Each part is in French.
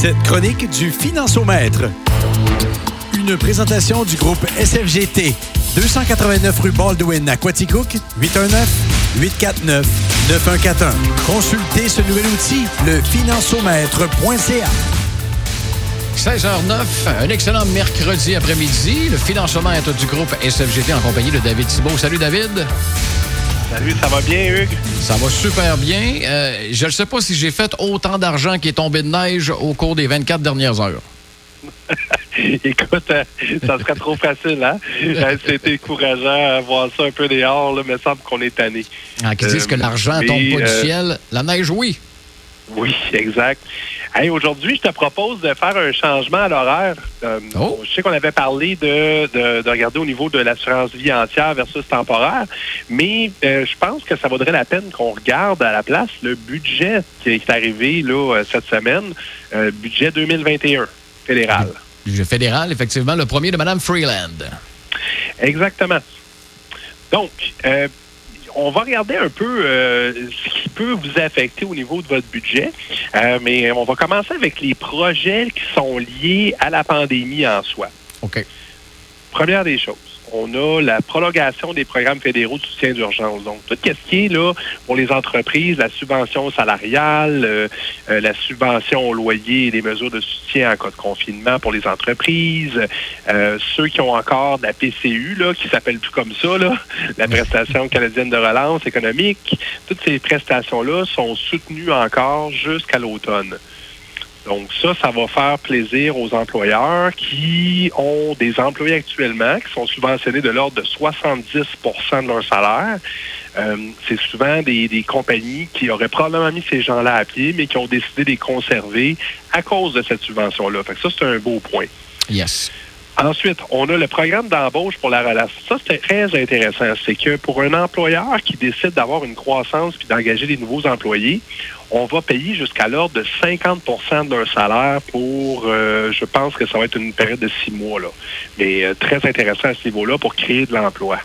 cette chronique du Financiomètre. Une présentation du groupe SFGT. 289 rue Baldwin à Quaticook, 819-849-9141. Consultez ce nouvel outil, le financiomètre.ca. 16h09, un excellent mercredi après-midi. Le financemètre du groupe SFGT en compagnie de David Thibault. Salut David. Salut, ça va bien, Hugues? Ça va super bien. Euh, je ne sais pas si j'ai fait autant d'argent qui est tombé de neige au cours des 24 dernières heures. Écoute, euh, ça serait trop facile, hein? Euh, C'était encourageant à voir ça un peu dehors, là, mais il semble qu'on est tanné. Ah, qui disent que l'argent mais, tombe pas du euh, ciel. La neige, oui. Oui, exact. Hey, Aujourd'hui, je te propose de faire un changement à l'horaire. Euh, Oh. Je sais qu'on avait parlé de, de, de regarder au niveau de l'assurance vie entière versus temporaire, mais euh, je pense que ça vaudrait la peine qu'on regarde à la place le budget qui est arrivé là, euh, cette semaine, euh, budget 2021 fédéral. Le fédéral, effectivement, le premier de Mme Freeland. Exactement. Donc, euh, on va regarder un peu euh, ce qui peut vous affecter au niveau de votre budget, Euh, mais on va commencer avec les projets qui sont liés à la pandémie en soi. OK. Première des choses, on a la prolongation des programmes fédéraux de soutien d'urgence. Donc, tout ce qui est là pour les entreprises, la subvention salariale, euh, euh, la subvention au loyer et des mesures de soutien en cas de confinement pour les entreprises, euh, ceux qui ont encore de la PCU, là, qui s'appelle plus comme ça, là, la prestation canadienne de relance économique, toutes ces prestations-là sont soutenues encore jusqu'à l'automne. Donc ça, ça va faire plaisir aux employeurs qui ont des employés actuellement qui sont subventionnés de l'ordre de 70% de leur salaire. Euh, c'est souvent des, des compagnies qui auraient probablement mis ces gens-là à pied, mais qui ont décidé de les conserver à cause de cette subvention-là. Ça, c'est un beau point. Yes. Ensuite, on a le programme d'embauche pour la relation. Ça, c'est très intéressant. C'est que pour un employeur qui décide d'avoir une croissance puis d'engager des nouveaux employés, on va payer jusqu'à l'ordre de 50 de leur salaire pour, euh, je pense que ça va être une période de six mois. Là. Mais euh, très intéressant à ce niveau-là pour créer de l'emploi.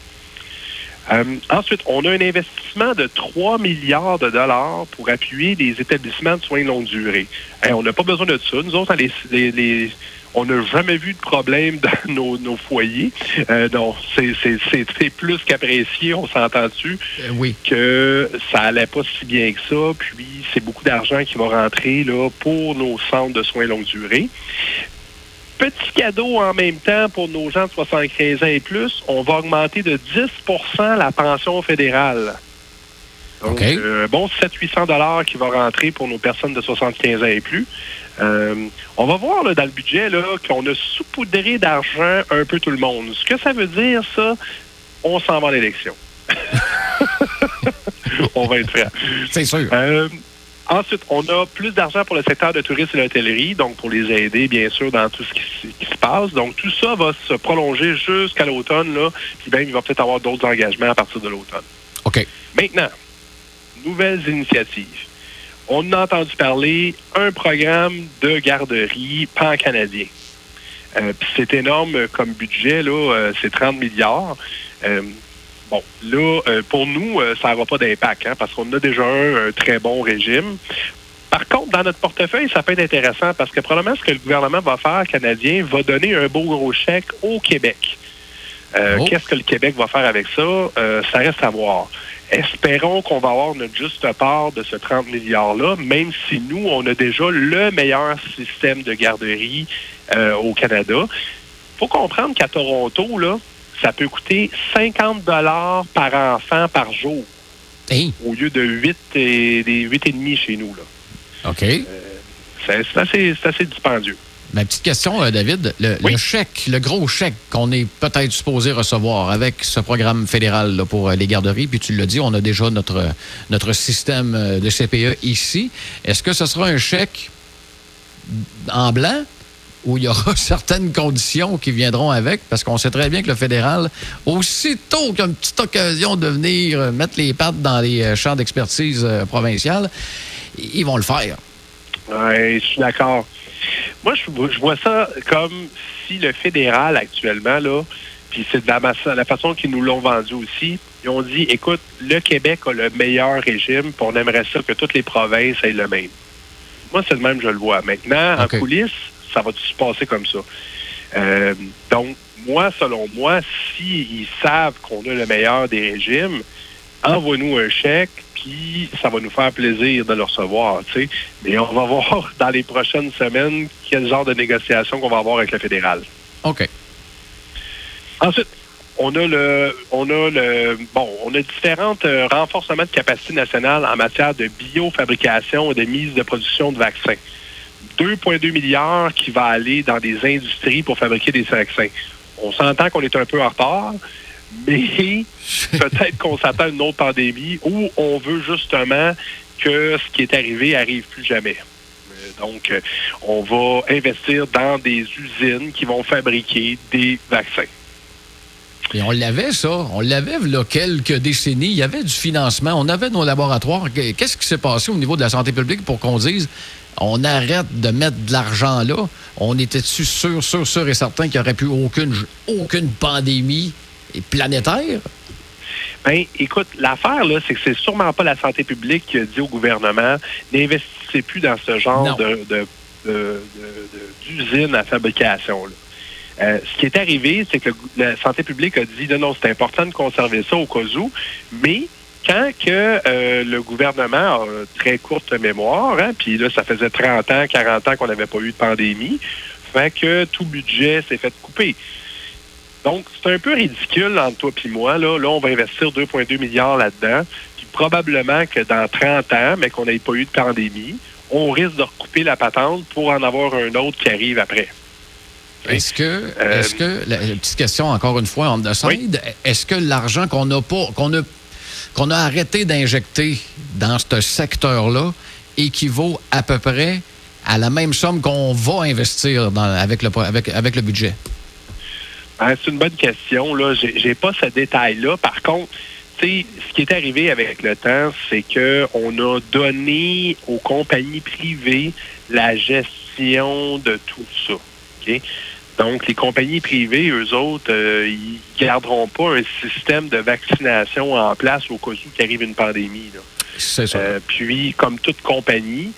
Euh, ensuite, on a un investissement de 3 milliards de dollars pour appuyer les établissements de soins de longue durée. On n'a pas besoin de ça. Nous autres, les- les- on n'a jamais vu de problème dans nos, nos foyers. Euh, non, c'est- c'est c'est- c'est plus qu'apprécié, on s'entend-tu, Euh, oui. que ça allait pas si bien que ça. Puis, c'est beaucoup d'argent qui va rentrer là, pour nos centres de soins longue durée. Petit cadeau en même temps pour nos gens de 75 ans et plus, on va augmenter de 10% la pension fédérale. Donc, OK. euh, bon 700-800 dollars qui va rentrer pour nos personnes de 75 ans et plus. Euh, on va voir là, dans le budget qu'on a saupoudré d'argent un peu tout le monde. Ce que ça veut dire, ça, on s'en va à l'élection. on va être franc. C'est sûr. Euh, ensuite, on a plus d'argent pour le secteur de tourisme et l'hôtellerie, donc pour les aider, bien sûr, dans tout ce qui, se passe. Donc, tout ça va se prolonger jusqu'à l'automne, puis même, il va peut-être avoir d'autres engagements à partir de l'automne. OK. Maintenant, nouvelles initiatives. On a entendu parler un programme de garderie pan-canadien. Euh, c'est énorme comme budget, là, euh, c'est 30 milliards. Euh, bon, là, euh, pour nous, euh, ça n'aura pas d'impact, hein, parce qu'on a déjà un, un très bon régime. Par contre, dans notre portefeuille, ça peut être intéressant parce que probablement ce que le gouvernement va faire canadien va donner un beau gros chèque au Québec. Euh, Oh. Qu'est-ce que le Québec va faire avec ça? Euh, ça reste à voir. Espérons qu'on va avoir notre juste part de ce 30 milliards-là, même si nous, on a déjà le meilleur système de garderie euh, au Canada. faut comprendre qu'à Toronto, là, ça peut coûter 50 dollars par enfant par jour, Hey, au lieu de 8 et, des 8,5 chez nous. Là. OK. C'est c'est assez, c'est assez dispendieux. Ma petite question, euh, David. Le, Oui. le chèque, le gros chèque qu'on est peut-être supposé recevoir avec ce programme fédéral là, pour euh, les garderies, puis tu l'as dit, on a déjà notre, notre système euh, de CPE ici. Est-ce que ce sera un chèque en blanc où il y aura certaines conditions qui viendront avec? Parce qu'on sait très bien que le fédéral, aussitôt qu'il y a une petite occasion de venir mettre les pattes dans les champs d'expertise provinciales, ils vont le faire. Oui, je suis d'accord. Moi, je, vois- je vois ça comme si le fédéral actuellement, là, puis c'est de la façon qu'ils nous l'ont vendu aussi, ils ont dit, écoute, le Québec a le meilleur régime, puis on aimerait ça que toutes les provinces aient le même. Moi, c'est le même, je le vois. Maintenant, en coulisses, ça va se passer comme ça. Euh, donc, moi, selon moi, s'ils savent qu'on a le meilleur des régimes, envoie-nous un chèque, puis ça va nous faire plaisir de le recevoir. sais. Mais on va voir dans les prochaines semaines quel genre de négociation qu'on va avoir avec le fédéral. OK. Ensuite, on a le, on a le, bon, on a différents euh, renforcements de capacité nationale en matière de biofabrication et de mise de production de vaccins. 2,2 milliards qui va aller dans des industries pour fabriquer des vaccins. On s'entend qu'on est un peu en retard, mais peut-être qu'on s'attend à une autre pandémie où on veut justement que ce qui est arrivé arrive plus jamais. Euh, donc, euh, on va investir dans des usines qui vont fabriquer des vaccins. Et on l'avait, ça. On l'avait, il y a quelques décennies. Il y avait du financement. On avait nos laboratoires. Qu'est-ce qui s'est passé au niveau de la santé publique pour qu'on dise on arrête de mettre de l'argent là? On était-tu sûr, sûr, sûr et certain qu'il n'y aurait plus aucune, aucune pandémie planétaire? Bien, écoute, l'affaire, là, c'est que c'est sûrement pas la santé publique qui a dit au gouvernement n'investissez plus dans ce genre de, d'usine à fabrication. Là. Euh, ce qui est arrivé, c'est que la santé publique a dit non, non, c'est important de conserver ça au cas où, mais quand que euh, le gouvernement a très courte mémoire, hein, puis là, ça faisait 30 ans, 40 ans qu'on n'avait pas eu de pandémie, fait que tout budget s'est fait couper. Donc, c'est un peu ridicule entre toi et moi. Là, là on va investir 2,2 milliards là-dedans. Puis probablement que dans 30 ans, mais qu'on n'ait pas eu de pandémie, on risque de recouper la patente pour en avoir un autre qui arrive après. Est-ce que, euh, est-ce que, la, petite question encore une fois en side, est-ce que l'argent qu'on n'a pas, qu'on a, qu'on a arrêté d'injecter dans ce secteur-là équivaut à peu près à la même somme qu'on va investir dans, avec, le, avec, avec le budget? Ben, c'est une bonne question. Là, j'ai pas ce détail-là. Par contre, ce qui est arrivé avec le temps, c'est que on a donné aux compagnies privées la gestion de tout ça. OK? Donc, les compagnies privées, eux autres, euh, ils garderont pas un système de vaccination en place au cas où il arrive une pandémie. C'est ça. Euh, puis, comme toute compagnie,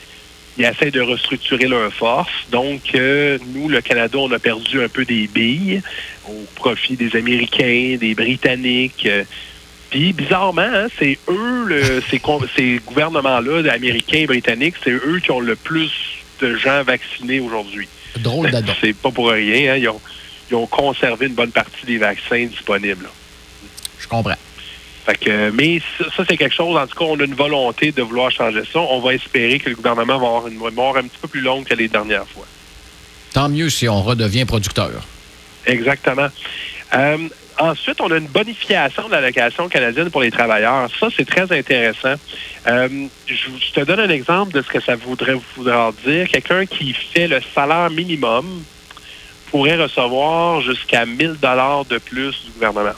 ils essaient de restructurer leurs forces. Donc, euh, nous, le Canada, on a perdu un peu des billes au profit des Américains, des Britanniques. Puis, bizarrement, hein, c'est eux, le, ces, ces gouvernements-là, américains et britanniques, c'est eux qui ont le plus de gens vaccinés aujourd'hui. Drôle d'adon. C'est pas pour rien. Hein. Ils, ont, conservé une bonne partie des vaccins disponibles. Je comprends. Fait que, mais ça, c'est quelque chose, en tout cas, on a une volonté de vouloir changer ça. On va espérer que le gouvernement va avoir une mémoire un petit peu plus longue que les dernières fois. Tant mieux si on redevient producteur. Exactement. Euh, ensuite, on a une bonification de l'allocation canadienne pour les travailleurs. Ça, c'est très intéressant. Euh, je, te donne un exemple de ce que ça voudrait vouloir dire. Quelqu'un qui fait le salaire minimum pourrait recevoir jusqu'à 1000 dollars de plus du gouvernement.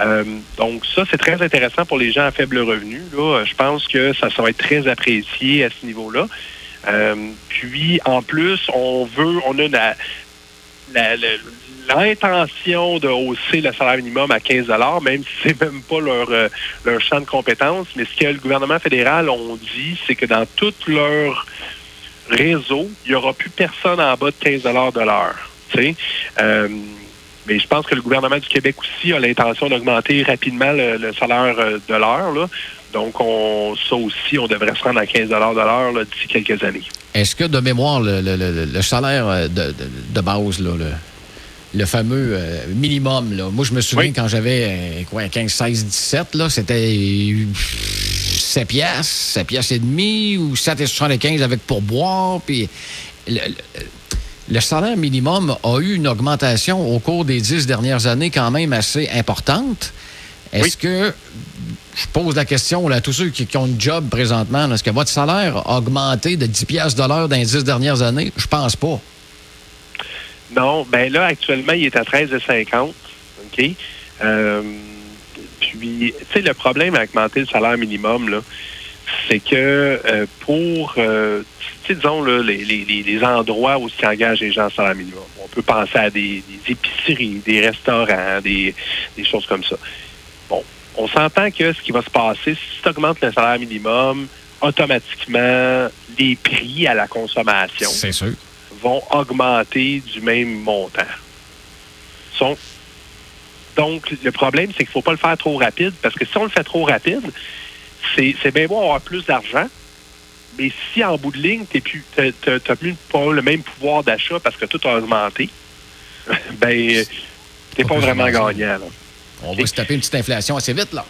Euh, donc ça, c'est très intéressant pour les gens à faible revenu. Là. Je pense que ça, ça va être très apprécié à ce niveau-là. Euh, puis, en plus, on veut, on a la, l'intention de hausser le salaire minimum à 15 même si c'est même pas leur, euh, leur champ de compétences. Mais ce que le gouvernement fédéral ont dit, c'est que dans tout leur réseau, il n'y aura plus personne en bas de 15 de l'heure. Euh, mais je pense que le gouvernement du Québec aussi a l'intention d'augmenter rapidement le, salaire euh, de l'heure. Donc, on, ça aussi, on devrait se rendre à 15 de l'heure d'ici quelques années. Est-ce que, de mémoire, le, salaire de, de, base, là, le fameux euh, minimum. Là? Moi, je me souviens quand j'avais quoi, 15, 16, 17, là, c'était 7 piastres, 7 piastres et demi ou 7,75 avec pourboire. Puis le, salaire minimum a eu une augmentation au cours des 10 dernières années quand même assez importante. Est-ce que, je pose la question à tous ceux qui, ont un job présentement, est-ce que votre salaire a augmenté de 10 piastres de l'heure dans les 10 dernières années? Je pense pas. Non, ben là, actuellement, il est à 13,50. OK? Euh, puis, tu sais, le problème avec augmenter le salaire minimum, là, c'est que euh, pour, euh, disons, là, les, les, les, endroits où s'engagent les gens en salaire minimum, on peut penser à des, épiceries, des restaurants, des, des, choses comme ça. Bon, on s'entend que ce qui va se passer, si tu augmentes le salaire minimum, automatiquement, les prix à la consommation sûr. vont augmenter du même montant. Donc, le problème, c'est qu'il ne faut pas le faire trop rapide, parce que si on le fait trop rapide, c'est c'est bien beau avoir plus d'argent, mais si en bout de ligne, tu n'as plus le même pouvoir d'achat parce que tout a augmenté, ben, tu n'es Pas vraiment gagnant. là. On va se taper une petite inflation assez vite, là.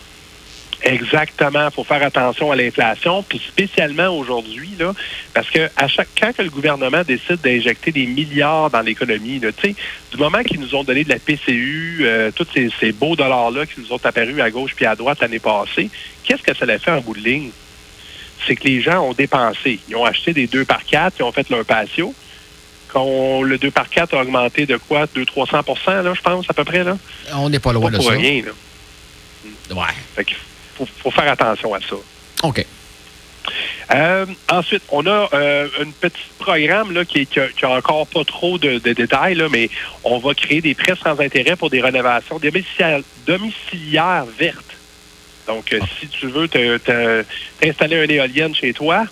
Exactement. Il faut faire attention à l'inflation, puis spécialement aujourd'hui, là, parce que à chaque quand que le gouvernement décide d'injecter des milliards dans l'économie, là, tu sais, du moment qu'ils nous ont donné de la PCU, euh, tous ces, ces beaux dollars-là qui nous ont apparus à gauche puis à droite l'année passée, qu'est-ce que ça a fait en bout de ligne? C'est que les gens ont dépensé. Ils ont acheté des 2 par 4, ils ont fait leur patio. Quand le 2 par 4 a augmenté de quoi? 200-300% là, je pense, à peu près, là? On n'est pas Pas loin de pour ça. rien, là. Ouais. Fait faut, faut faire attention à ça. OK. Euh, ensuite, on a euh, un petit programme là, qui, qui, a, qui a encore pas trop de, de détails, là, mais on va créer des prêts sans intérêt pour des rénovations domiciliaires, domiciliaires vertes. Donc, euh, si tu veux t'installer une éolienne chez toi,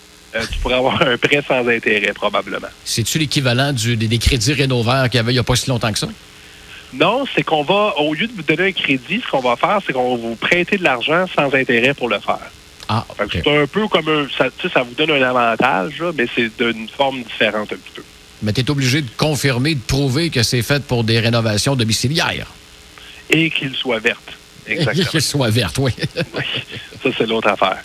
tu pourras avoir un prêt sans intérêt, probablement. C'est-tu l'équivalent du- des, des crédits rénovaires qu'il y avait il n'y a pas si longtemps que ça? Non, c'est qu'on va, au lieu de vous donner un crédit, ce qu'on va faire, c'est qu'on va vous prêter de l'argent sans intérêt pour le faire. Ah, Fait que OK. C'est un peu comme un. Ça, tu sais, ça vous donne un avantage, là, mais c'est d'une forme différente un petit peu. Mais tu es obligé de confirmer, de prouver que c'est fait pour des rénovations domiciliaires. Et qu'il soit verte. Exactement. Qu'elles soient vertes, oui. ça, c'est l'autre affaire.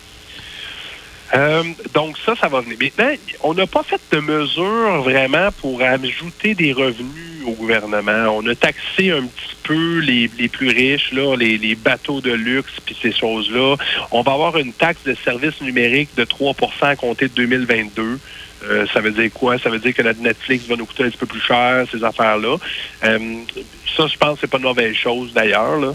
Euh, donc, ça, ça va venir. Maintenant, on n'a pas fait de mesures vraiment pour ajouter des revenus au gouvernement. On a taxé un petit peu les, les plus riches, là, les, bateaux de luxe, puis ces choses-là. On va avoir une taxe de services numériques de 3 à compter de 2022. Euh, ça veut dire quoi? Ça veut dire que notre Netflix va nous coûter un petit peu plus cher, ces affaires-là. Euh, ça, je pense que c'est pas une mauvaise chose, d'ailleurs.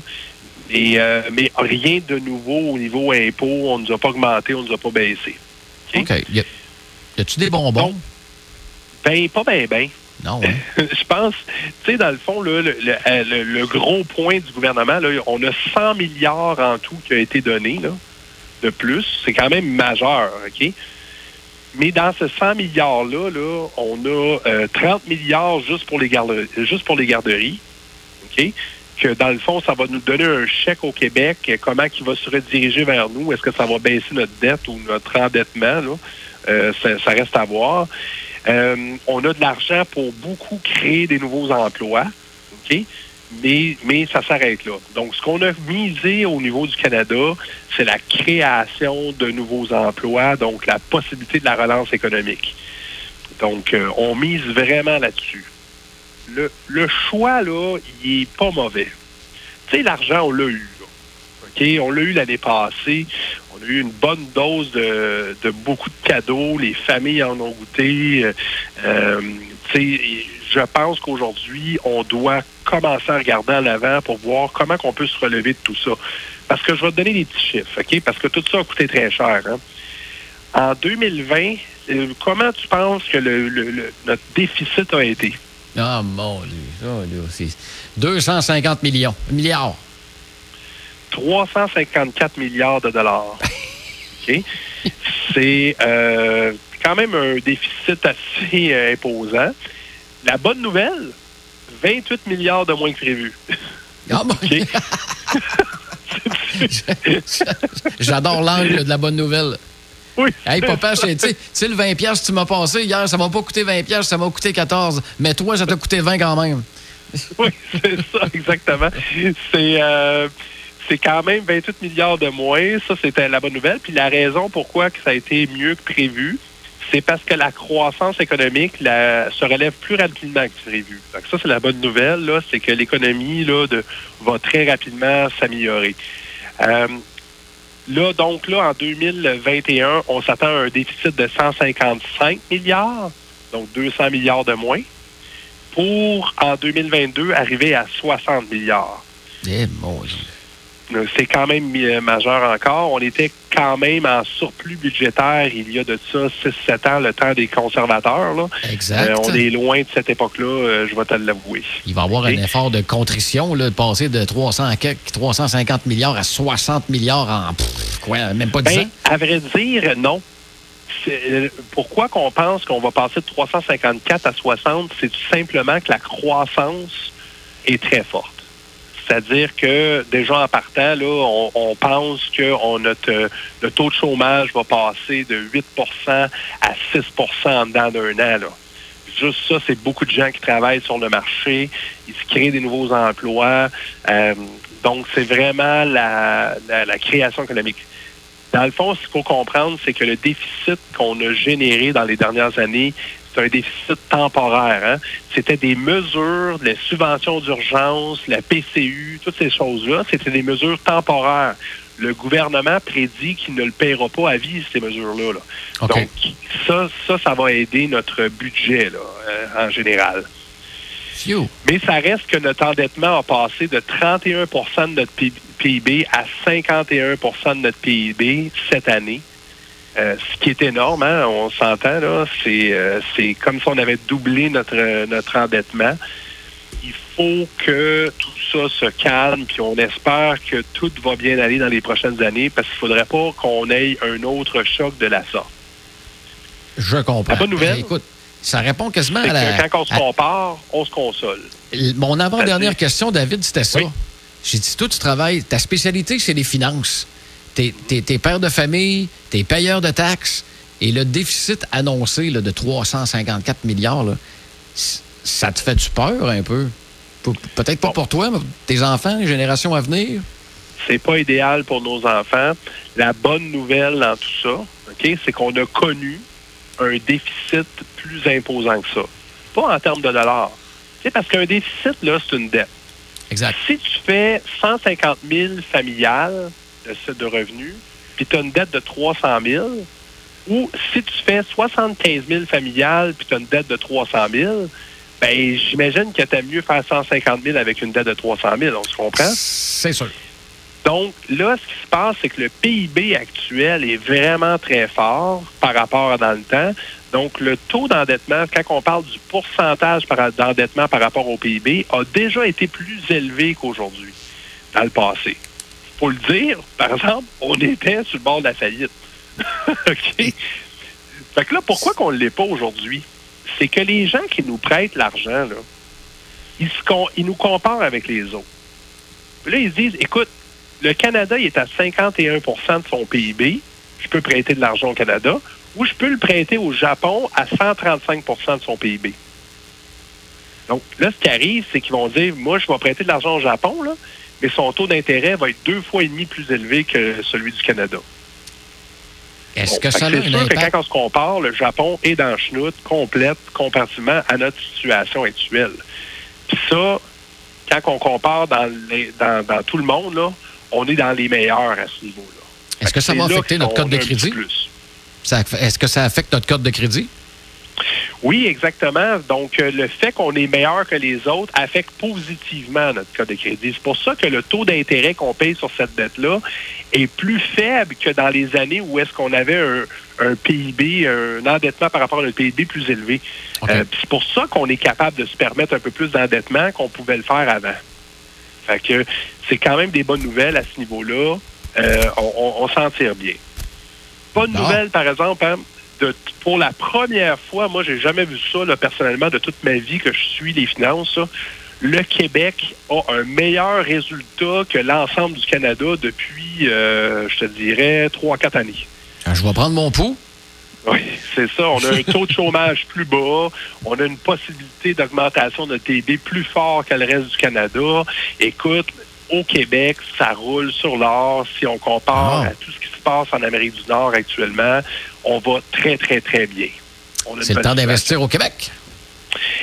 Et, euh, mais rien de nouveau au niveau impôt. On ne nous a pas augmenté, on ne nous a pas baissé. OK? Y a-tu des bonbons? Donc, Ben, pas bien, ben. non, hein? Je pense, tu sais, dans le fond, là, le, le- euh, le- le gros point du gouvernement, là, on a 100 milliards en tout qui a été donné là, de plus. C'est quand même majeur, OK? Mais dans ce 100 milliards-là, là, on a euh, 30 milliards juste pour les juste pour les garderies, OK? Que dans le fond, ça va nous donner un chèque au Québec. Comment il va se rediriger vers nous? Est-ce que ça va baisser notre dette ou notre endettement? Euh, ça, reste à voir. Euh, on a de l'argent pour beaucoup créer des nouveaux emplois, mais ça s'arrête là. Donc, ce qu'on a misé au niveau du Canada, c'est la création de nouveaux emplois, donc la possibilité de la relance économique. Donc, euh, on mise vraiment là-dessus. Le, choix, là, il est pas mauvais. Tu sais, l'argent, on l'a eu. On l'a eu l'année passée. On a eu une bonne dose de, beaucoup de cadeaux. Les familles en ont goûté. Euh, euh, je pense qu'aujourd'hui, on doit commencer à regarder en avant pour voir comment on peut se relever de tout ça. Parce que je vais te donner des petits chiffres, OK? Parce que tout ça a coûté très cher. hein? En 2020, euh, comment tu penses que notre déficit a été? Ah, mon Dieu. Ça, là, c'est 250 millions. Milliards. 354 milliards de dollars. OK? C'est euh, quand même un déficit assez euh, imposant. La bonne nouvelle, 28 milliards de moins que prévu. Ah, bon. J'adore l'angle de la bonne nouvelle. Oui. Hey, papa, je- tu sais- tu sais, le 20$ piastres que tu m'as passé hier, ça m'a pas coûté 20$, piastres, ça m'a coûté 14$. Mais toi, ça t'a coûté 20$ quand même. Oui, c'est ça, exactement. C'est euh, c'est quand même 28 milliards de moins. Ça, c'était la bonne nouvelle. Puis la raison pourquoi que ça a été mieux que prévu, c'est parce que la croissance économique la- se relève plus rapidement que prévu. Donc ça, c'est la bonne nouvelle, là, c'est que l'économie là, de, va très rapidement s'améliorer. Euh, là, donc là, en 2021, on s'attend à un déficit de 155 milliards, donc 200 milliards de moins pour, en 2022, arriver à 60 milliards. Eh, mon. Euh, C'est quand même euh, majeur encore. On était quand même en surplus budgétaire il y a de ça 6-7 ans, le temps des conservateurs. Là. Exact. Euh, on est loin de cette époque-là, euh, je vais te l'avouer. Il va y avoir un effort de contrition, là, de passer de 300 à quelques- 350 milliards à 60 milliards en, pff, quoi, même pas 10 Ben, ans? à vrai dire, non. pourquoi qu'on pense qu'on va passer de 354 à 60? C'est tout simplement que la croissance est très forte. C'est-à-dire que déjà en partant, là, on, pense que notre, le taux de chômage va passer de 8% à 6% en dedans d'un an. Juste ça, c'est beaucoup de gens qui travaillent sur le marché. Ils se créent des nouveaux emplois. Euh, donc, c'est vraiment la, création économique. Dans le fond, ce qu'il faut comprendre, c'est que le déficit qu'on a généré dans les dernières années, c'est un déficit temporaire. Hein. C'était des mesures, les subventions d'urgence, la PCU, toutes ces choses-là, c'était des mesures temporaires. Le gouvernement prédit qu'il ne le paiera pas à vie, ces mesures-là. Donc, ça, ça, ça va aider notre budget là, euh, en général. Mais ça reste que notre endettement a passé de 31% de notre PIB à 51% de notre PIB cette année. Euh, ce qui est énorme, hein, on s'entend, là, c'est, euh, c'est comme si on avait doublé notre, notre endettement. Il faut que tout ça se calme, puis on espère que tout va bien aller dans les prochaines années, parce qu'il ne faudrait pas qu'on ait un autre choc de la sorte. Je comprends. La bonne nouvelle, écoute, ça répond quasiment à la... quand on se compare, on se console. Mon avant-dernière question, David, c'était ça. J'ai dit, toi, tu travailles, ta spécialité, c'est les finances. T'es es, père de famille, t'es payeur de taxes, et le déficit annoncé là, de 354 milliards, ça te fait du peur un peu? Peut-être pas pour toi, mais pour tes enfants, les générations à venir? C'est pas idéal pour nos enfants. La bonne nouvelle dans tout ça, OK, c'est qu'on a connu un déficit plus imposant que ça. Pas en termes de dollars. C'est parce qu'un déficit, là, c'est une dette. Exact. Si tu fais 150 000 familiales de, de revenus, puis tu as une dette de 300 000, ou si tu fais 75 000 familiales, puis tu as une dette de 300 000, ben j'imagine que tu as mieux faire 150 000 avec une dette de 300 000. On se comprend? C'est sûr. Donc, là, ce qui se passe, c'est que le PIB actuel est vraiment très fort par rapport à dans le temps. Donc, le taux d'endettement, quand on parle du pourcentage d'endettement par rapport au PIB, a déjà été plus élevé qu'aujourd'hui, dans le passé. Faut le dire, par exemple, on était sur le bord de la faillite. OK? Fait que là, pourquoi qu'on ne l'est pas aujourd'hui? C'est que les gens qui nous prêtent l'argent, là, ils, ils nous comparent avec les autres. Puis là, ils se disent, écoute, le Canada il est à 51% de son PIB. Je peux prêter de l'argent au Canada. Ou je peux le prêter au Japon à 135% de son PIB. Donc là, ce qui arrive, c'est qu'ils vont dire, moi, je vais prêter de l'argent au Japon, là, mais son taux d'intérêt va être deux fois et demi plus élevé que celui du Canada. Est-ce que ça a C'est sûr que quand on se compare, le Japon est dans chenoute complète comparativement à notre situation actuelle. Puis ça, quand on compare dans, dans tout le monde, là, on est dans les meilleurs à ce niveau-là. Est-ce que ça va affecter notre code de crédit? Est-ce que ça affecte notre code de crédit? Oui, exactement. Donc, euh, le fait qu'on est meilleur que les autres affecte positivement notre code de crédit. C'est pour ça que le taux d'intérêt qu'on paye sur cette dette-là est plus faible que dans les années où est-ce qu'on avait un, PIB, un endettement par rapport à notre PIB plus élevé. Euh, c'est pour ça qu'on est capable de se permettre un peu plus d'endettement qu'on pouvait le faire avant. Fait que c'est quand même des bonnes nouvelles à ce niveau-là. Euh, on, s'en tire bien. Bonne nouvelle, par exemple, hein, de, pour la première fois, moi, j'ai jamais vu ça, personnellement, de toute ma vie que je suis les finances. le Québec a un meilleur résultat que l'ensemble du Canada depuis, euh, je te dirais, trois, quatre années. Ah, je vais prendre mon pouls. Oui, c'est ça. On a un taux de chômage plus bas. On a une possibilité d'augmentation de TB plus fort que le reste du Canada. Écoute, au Québec, ça roule sur l'or. Si on compare ah. à tout ce qui se passe en Amérique du Nord actuellement, on va très, très, très bien. C'est le temps d'investir au Québec.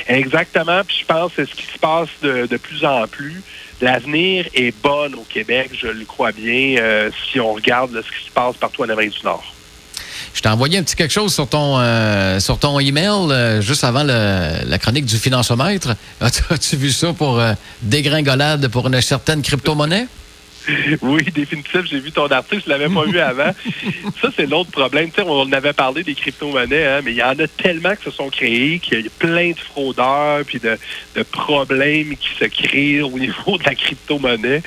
Exactement. Puis je pense que c'est ce qui se passe de, plus en plus. L'avenir est bon au Québec, je le crois bien, euh, si on regarde ce qui se passe partout en Amérique du Nord. Je t'ai envoyé un petit quelque chose sur ton, euh, sur ton email euh, juste avant la chronique du financiomètre. As-tu vu ça pour euh, dégringolade pour une certaine crypto-monnaie? Oui, définitif. J'ai vu ton article, je ne l'avais pas vu avant. Ça, c'est l'autre problème. on avait parlé des crypto-monnaies, hein, mais il y en a tellement qui se sont créés qu'il y a plein de fraudeurs puis de, de problèmes qui se créent au niveau de la crypto-monnaie.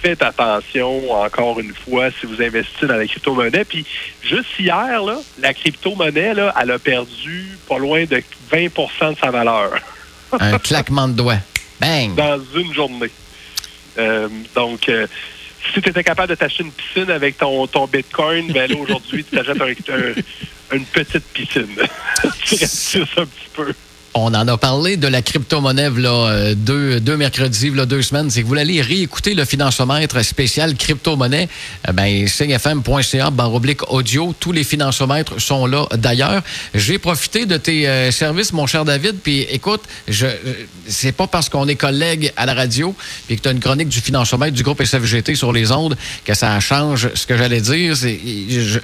Faites attention, encore une fois, si vous investissez dans la crypto-monnaie. Puis, juste hier, là, la crypto-monnaie, là, elle a perdu pas loin de 20% de sa valeur. Un claquement de doigts. Bang! Dans une journée. Euh, donc, euh, si tu étais capable de t'acheter une piscine avec ton, ton Bitcoin, ben là, aujourd'hui, tu t'achètes une petite piscine. tu restes un petit peu. On en a parlé de la crypto-monnaie là, euh, deux, deux mercredis, là, deux semaines. C'est que vous allez réécouter le financemètre spécial crypto-monnaie. Euh, ben, cfm.ca, oblique audio. Tous les financemètres sont là d'ailleurs. J'ai profité de tes euh, services, mon cher David. Puis écoute, je, c'est pas parce qu'on est collègues à la radio puis que tu as une chronique du financemètre du groupe SFGT sur les ondes que ça change ce que j'allais dire.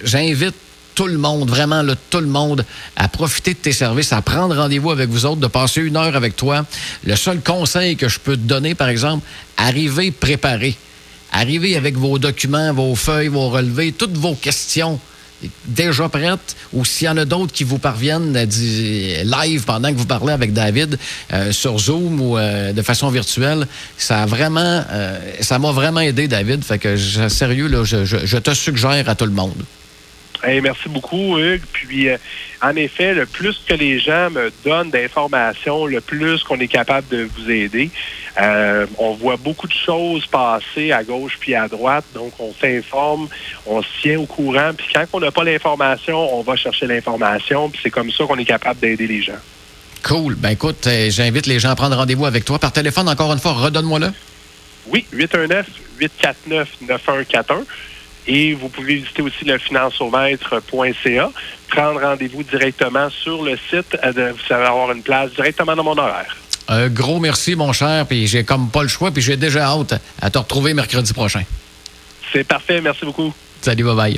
J'invite tout le monde, vraiment le tout le monde, à profiter de tes services, à prendre rendez-vous avec vous autres, de passer une heure avec toi. Le seul conseil que je peux te donner, par exemple, arrivez préparé. Arrivez avec vos documents, vos feuilles, vos relevés, toutes vos questions déjà prêtes ou s'il y en a d'autres qui vous parviennent euh, live pendant que vous parlez avec David euh, sur Zoom ou euh, de façon virtuelle, ça a vraiment, ça m'a vraiment aidé, David. Fait que, sérieux, là, je te suggère à tout le monde merci beaucoup, Hugues. Puis, euh, en effet, le plus que les gens me donnent d'informations, le plus qu'on est capable de vous aider. Euh, on voit beaucoup de choses passer à gauche puis à droite, donc on s'informe, on se tient au courant. Puis quand on n'a pas l'information, on va chercher l'information. Puis c'est comme ça qu'on est capable d'aider les gens. Cool. Ben écoute, euh, j'invite les gens à prendre rendez-vous avec toi par téléphone. Encore une fois, redonne-moi-le. Oui, 819-849-9141. Et vous pouvez visiter aussi le financiomètre.ca, prendre rendez-vous directement sur le site. Euh, vous savez avoir une place directement dans mon horaire. Un gros merci, mon cher. Puis j'ai comme pas le choix, puis j'ai déjà hâte à te retrouver mercredi prochain. C'est parfait. Merci beaucoup. Salut, bye bye.